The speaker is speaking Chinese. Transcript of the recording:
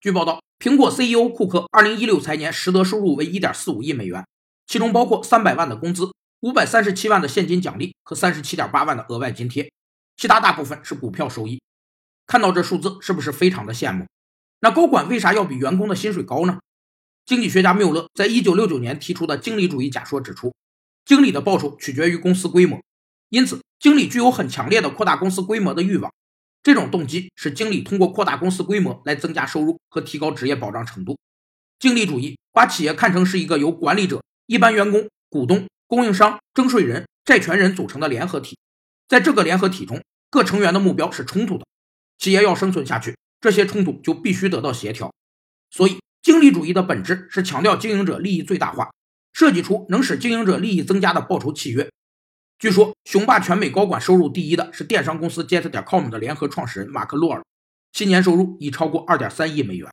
据报道，苹果 CEO 库克2016财年实得收入为1.45亿美元，其中包括300万的工资、537万的现金奖励和37.8万的额外津贴，其他大部分是股票收益。看到这数字，是不是非常的羡慕？那高管为啥要比员工的薪水高呢？经济学家缪勒在一九六九年提出的经理主义假说指出，经理的报酬取决于公司规模，因此经理具有很强烈的扩大公司规模的欲望。这种动机使经理通过扩大公司规模来增加收入和提高职业保障程度。经理主义把企业看成是一个由管理者、一般员工、股东、供应商、征税人、债权人组成的联合体，在这个联合体中，各成员的目标是冲突的。企业要生存下去，这些冲突就必须得到协调。所以，经理主义的本质是强调经营者利益最大化，设计出能使经营者利益增加的报酬契约。据说，雄霸全美高管收入第一的是电商公司 Jet 点 com 的联合创始人马克·洛尔，其年收入已超过2.3亿美元。